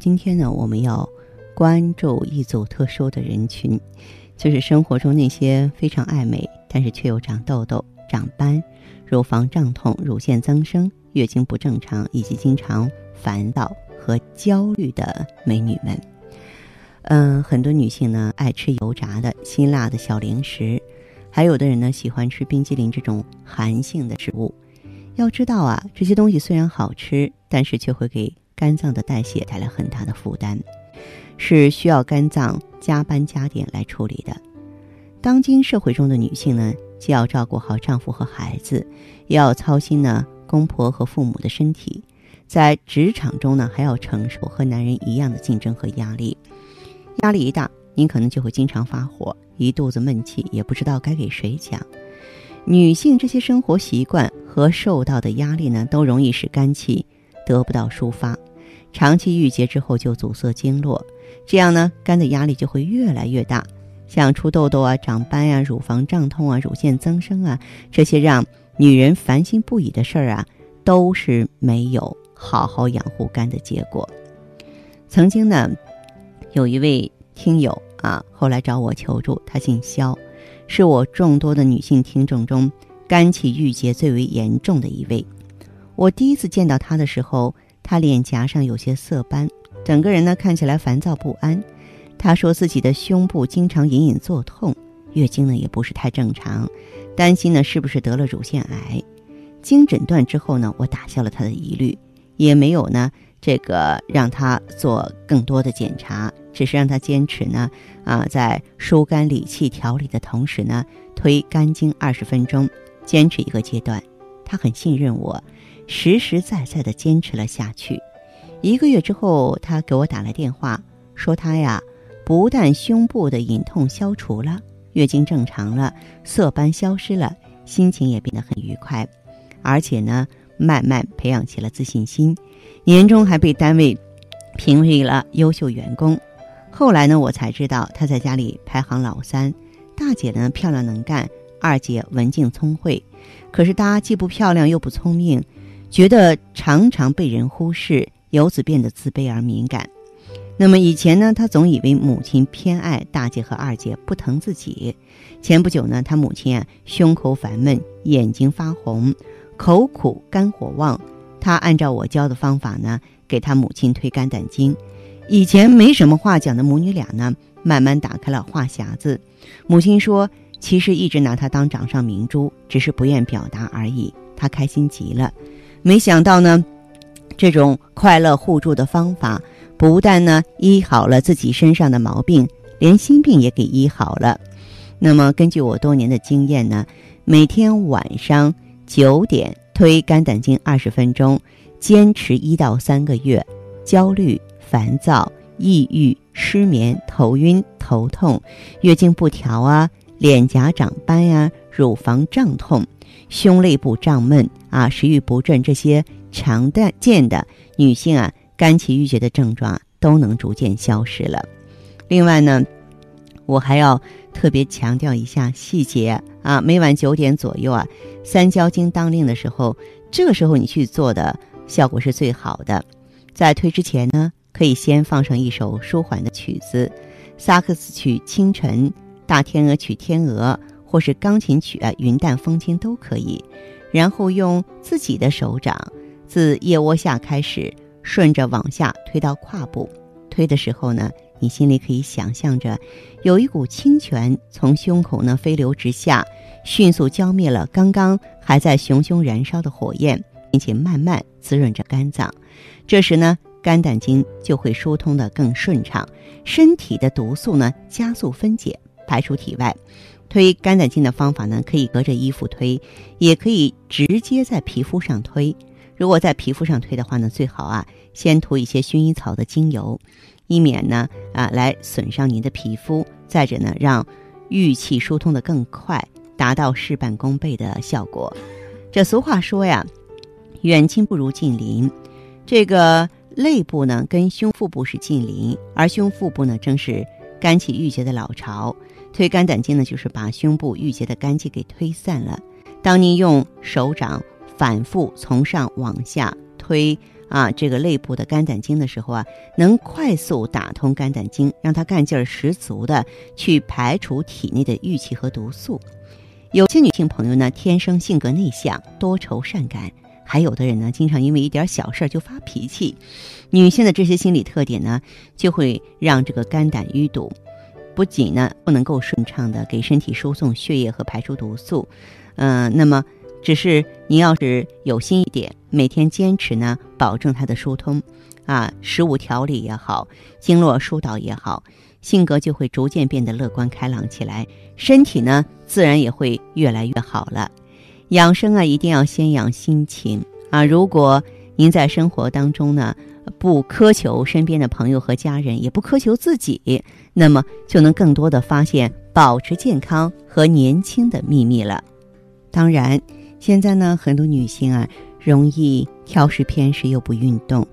今天呢，我们要关注一组特殊的人群，就是生活中那些非常爱美，但是却又长痘痘、长斑、乳房胀痛、乳腺增生、月经不正常以及经常烦躁和焦虑的美女们。嗯，很多女性呢爱吃油炸的辛辣的小零食，还有的人呢喜欢吃冰激凌这种寒性的食物。要知道啊，这些东西虽然好吃，但是却会给肝脏的代谢带来很大的负担，是需要肝脏加班加点来处理的。当今社会中的女性呢，既要照顾好丈夫和孩子，又要操心呢公婆和父母的身体，在职场中呢还要承受和男人一样的竞争和压力。压力一大，您可能就会经常发火，一肚子闷气，也不知道该给谁讲。女性这些生活习惯和受到的压力呢，都容易使肝气得不到抒发。长期郁结之后就阻塞经络，这样呢，肝的压力就会越来越大。像出痘痘啊、长斑呀、乳房胀痛啊、乳腺增生啊，这些让女人烦心不已的事儿啊，都是没有好好养护肝的结果。曾经呢，有一位听友啊，后来找我求助，他姓肖，是我众多的女性听众中肝气郁结最为严重的一位。我第一次见到他的时候。他脸颊上有些色斑，整个人呢看起来烦躁不安。他说自己的胸部经常隐隐作痛，月经呢也不是太正常，担心呢是不是得了乳腺癌。经诊断之后呢，我打消了他的疑虑，也没有呢这个让他做更多的检查，只是让他坚持呢啊在疏肝理气调理的同时呢推肝经二十分钟，坚持一个阶段。他很信任我。实实在在的坚持了下去，一个月之后，他给我打来电话，说他呀，不但胸部的隐痛消除了，月经正常了，色斑消失了，心情也变得很愉快，而且呢，慢慢培养起了自信心，年终还被单位评为了优秀员工。后来呢，我才知道他在家里排行老三，大姐呢漂亮能干，二姐文静聪慧，可是她既不漂亮又不聪明。觉得常常被人忽视，由此变得自卑而敏感。那么以前呢，他总以为母亲偏爱大姐和二姐，不疼自己。前不久呢，他母亲啊胸口烦闷，眼睛发红，口苦肝火旺。他按照我教的方法呢，给他母亲推肝胆经。以前没什么话讲的母女俩呢，慢慢打开了话匣子。母亲说，其实一直拿他当掌上明珠，只是不愿表达而已。他开心极了。没想到呢，这种快乐互助的方法，不但呢医好了自己身上的毛病，连心病也给医好了。那么根据我多年的经验呢，每天晚上九点推肝胆经二十分钟，坚持一到三个月，焦虑、烦躁、抑郁、失眠、头晕、头痛、月经不调啊，脸颊长斑呀，乳房胀痛。胸肋部胀闷啊，食欲不振，这些常见的女性啊肝气郁结的症状都能逐渐消失了。另外呢，我还要特别强调一下细节啊，每晚九点左右啊，三焦经当令的时候，这个时候你去做的效果是最好的。在推之前呢，可以先放上一首舒缓的曲子，萨克斯曲《清晨》，大天鹅曲《天鹅》。或是钢琴曲啊，云淡风轻都可以。然后用自己的手掌自腋窝下开始，顺着往下推到胯部。推的时候呢，你心里可以想象着有一股清泉从胸口呢飞流直下，迅速浇灭了刚刚还在熊熊燃烧的火焰，并且慢慢滋润着肝脏。这时呢，肝胆经就会疏通的更顺畅，身体的毒素呢加速分解，排出体外。推肝胆经的方法呢，可以隔着衣服推，也可以直接在皮肤上推。如果在皮肤上推的话呢，最好啊先涂一些薰衣草的精油，以免呢啊来损伤您的皮肤。再者呢，让郁气疏通的更快，达到事半功倍的效果。这俗话说呀，远亲不如近邻。这个肋部呢，跟胸腹部是近邻，而胸腹部呢，正是肝气郁结的老巢。推肝胆经呢，就是把胸部郁结的肝气给推散了。当您用手掌反复从上往下推。啊，这个肋部的肝胆经的时候啊，能快速打通肝胆经，让它干劲儿十足的去排除体内的郁气和毒素。有些女性朋友呢，天生性格内向、多愁善感；还有的人呢，经常因为一点小事儿就发脾气。女性的这些心理特点呢，就会让这个肝胆淤堵，不仅呢不能够顺畅的给身体输送血液和排出毒素，嗯，那么。只是您要是有心一点，每天坚持呢，保证它的疏通，啊，食物调理也好，经络疏导也好，性格就会逐渐变得乐观开朗起来，身体呢自然也会越来越好了。养生啊，一定要先养心情啊。如果您在生活当中呢，不苛求身边的朋友和家人，也不苛求自己，那么就能更多的发现保持健康和年轻的秘密了。当然。现在呢，很多女性啊，容易挑食偏食又不运动，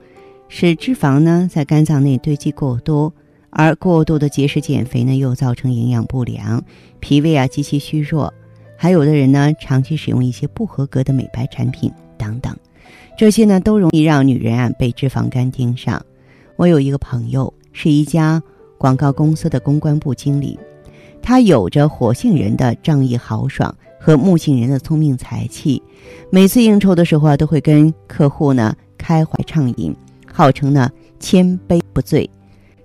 使脂肪呢在肝脏内堆积过多，而过度的节食减肥呢，又造成营养不良，脾胃啊极其虚弱。还有的人呢，长期使用一些不合格的美白产品等等，这些呢都容易让女人啊被脂肪肝盯上。我有一个朋友，是一家广告公司的公关部经理，他有着火性人的仗义豪爽。和木性人的聪明才气，每次应酬的时候啊，都会跟客户呢开怀畅饮，号称呢千杯不醉。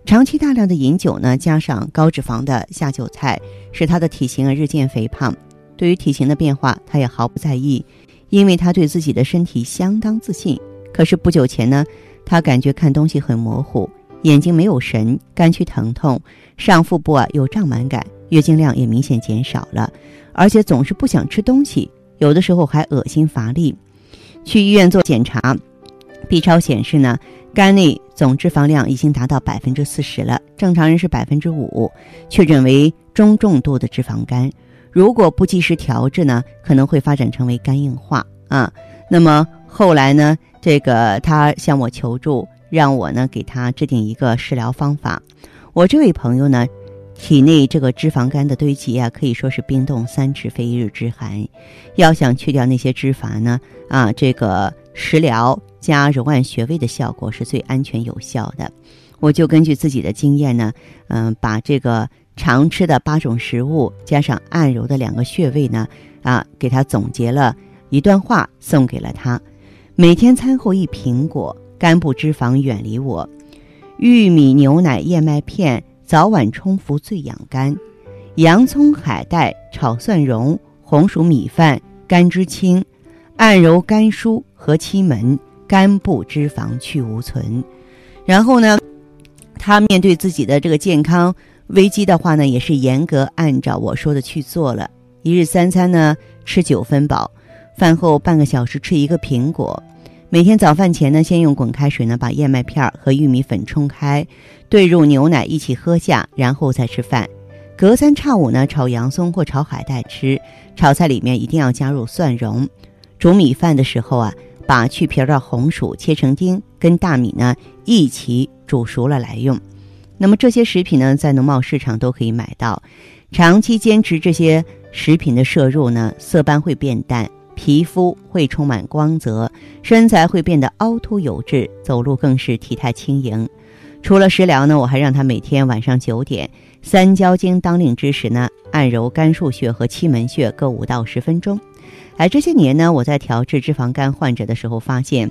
长期大量的饮酒呢，加上高脂肪的下酒菜，使他的体型啊日渐肥胖。对于体型的变化，他也毫不在意，因为他对自己的身体相当自信。可是不久前呢，他感觉看东西很模糊，眼睛没有神，肝区疼痛，上腹部啊有胀满感，月经量也明显减少了。而且总是不想吃东西，有的时候还恶心乏力。去医院做检查，B 超显示呢，肝内总脂肪量已经达到百分之四十了，正常人是百分之五，确诊为中重度的脂肪肝。如果不及时调治呢，可能会发展成为肝硬化啊。那么后来呢，这个他向我求助，让我呢给他制定一个食疗方法。我这位朋友呢。体内这个脂肪肝的堆积啊，可以说是冰冻三尺非一日之寒。要想去掉那些脂肪呢，啊，这个食疗加揉按穴位的效果是最安全有效的。我就根据自己的经验呢，嗯，把这个常吃的八种食物加上按揉的两个穴位呢，啊，给他总结了一段话送给了他：每天餐后一苹果，肝部脂肪远离我；玉米牛奶燕麦片。早晚冲服最养肝，洋葱、海带炒蒜蓉、红薯米饭肝之清，按揉肝腧和期门，肝部脂肪去无存。然后呢，他面对自己的这个健康危机的话呢，也是严格按照我说的去做了。一日三餐呢，吃九分饱，饭后半个小时吃一个苹果。每天早饭前呢，先用滚开水呢把燕麦片和玉米粉冲开，兑入牛奶一起喝下，然后再吃饭。隔三差五呢炒洋葱或炒海带吃，炒菜里面一定要加入蒜蓉。煮米饭的时候啊，把去皮的红薯切成丁，跟大米呢一起煮熟了来用。那么这些食品呢，在农贸市场都可以买到。长期坚持这些食品的摄入呢，色斑会变淡。皮肤会充满光泽，身材会变得凹凸有致，走路更是体态轻盈。除了食疗呢，我还让他每天晚上九点三焦经当令之时呢，按揉肝腧穴和期门穴各五到十分钟。哎，这些年呢，我在调治脂肪肝患者的时候发现，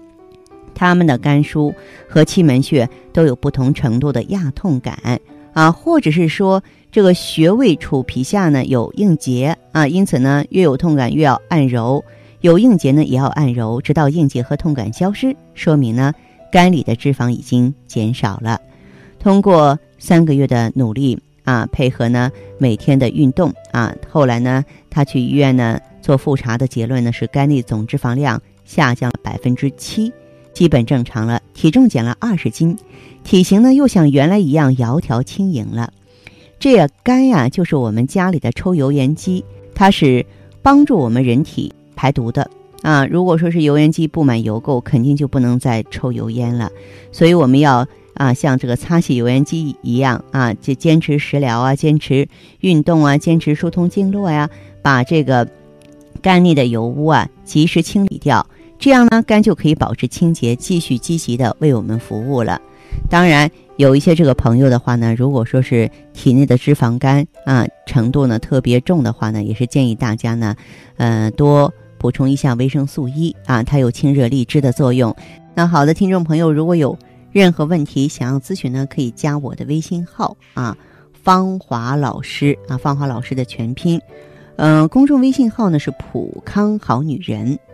他们的肝腧和期门穴都有不同程度的压痛感啊，或者是说这个穴位处皮下呢有硬结啊，因此呢越有痛感越要按揉。有硬结呢，也要按揉，直到硬结和痛感消失，说明呢肝里的脂肪已经减少了。通过三个月的努力啊，配合呢每天的运动啊，后来呢他去医院呢做复查的结论呢是肝内总脂肪量下降了百分之七，基本正常了，体重减了二十斤，体型呢又像原来一样窈窕轻盈了。这呀，肝呀就是我们家里的抽油烟机，它是帮助我们人体排毒的啊。如果说是油烟机布满油垢，肯定就不能再抽油烟了。所以我们要啊，像这个擦洗油烟机一样啊，就坚持食疗啊，坚持运动啊，坚持疏通经络呀，把这个肝腻的油污啊及时清理掉。这样呢，肝就可以保持清洁，继续积极的为我们服务了。当然，有一些这个朋友的话呢，如果说是体内的脂肪肝啊程度呢特别重的话呢，也是建议大家呢，呃，多补充一下维生素 E 啊，它有清热利湿的作用。那好的，听众朋友，如果有任何问题想要咨询呢，可以加我的微信号啊，芳华老师啊，芳华老师的全拼，嗯，公众微信号呢是普康好女人。